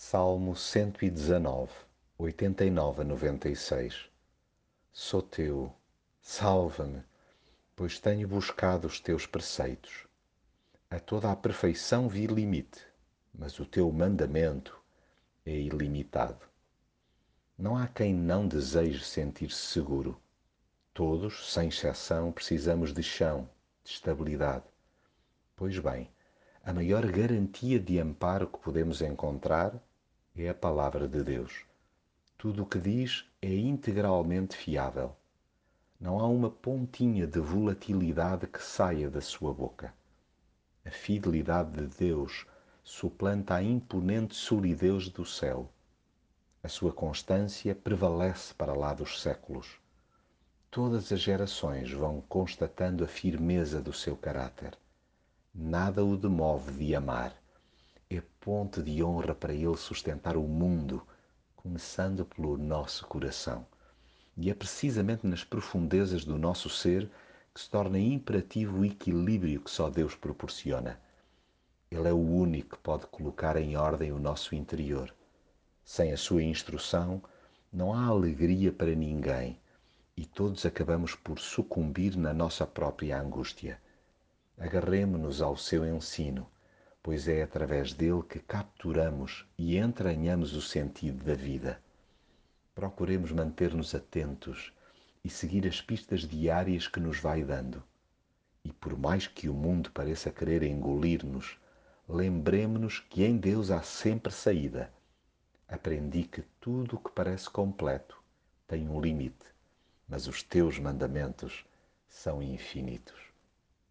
Salmo 119, 89 a 96 Sou teu, salva-me, pois tenho buscado os teus preceitos. A toda a perfeição vi limite, mas o teu mandamento é ilimitado. Não há quem não deseje sentir-se seguro. Todos, sem exceção, precisamos de chão, de estabilidade. Pois bem, a maior garantia de amparo que podemos encontrar é a palavra de Deus. Tudo o que diz é integralmente fiável. Não há uma pontinha de volatilidade que saia da sua boca. A fidelidade de Deus suplanta a imponente solidez do céu. A sua constância prevalece para lá dos séculos. Todas as gerações vão constatando a firmeza do seu caráter. Nada o demove de amar é ponte de honra para Ele sustentar o mundo, começando pelo nosso coração. E é precisamente nas profundezas do nosso ser que se torna imperativo o equilíbrio que só Deus proporciona. Ele é o único que pode colocar em ordem o nosso interior. Sem a sua instrução, não há alegria para ninguém e todos acabamos por sucumbir na nossa própria angústia. Agarremo-nos ao seu ensino pois é através dele que capturamos e entranhamos o sentido da vida. Procuremos manter-nos atentos e seguir as pistas diárias que nos vai dando. E por mais que o mundo pareça querer engolir-nos, lembremos-nos que em Deus há sempre saída. Aprendi que tudo o que parece completo tem um limite, mas os teus mandamentos são infinitos.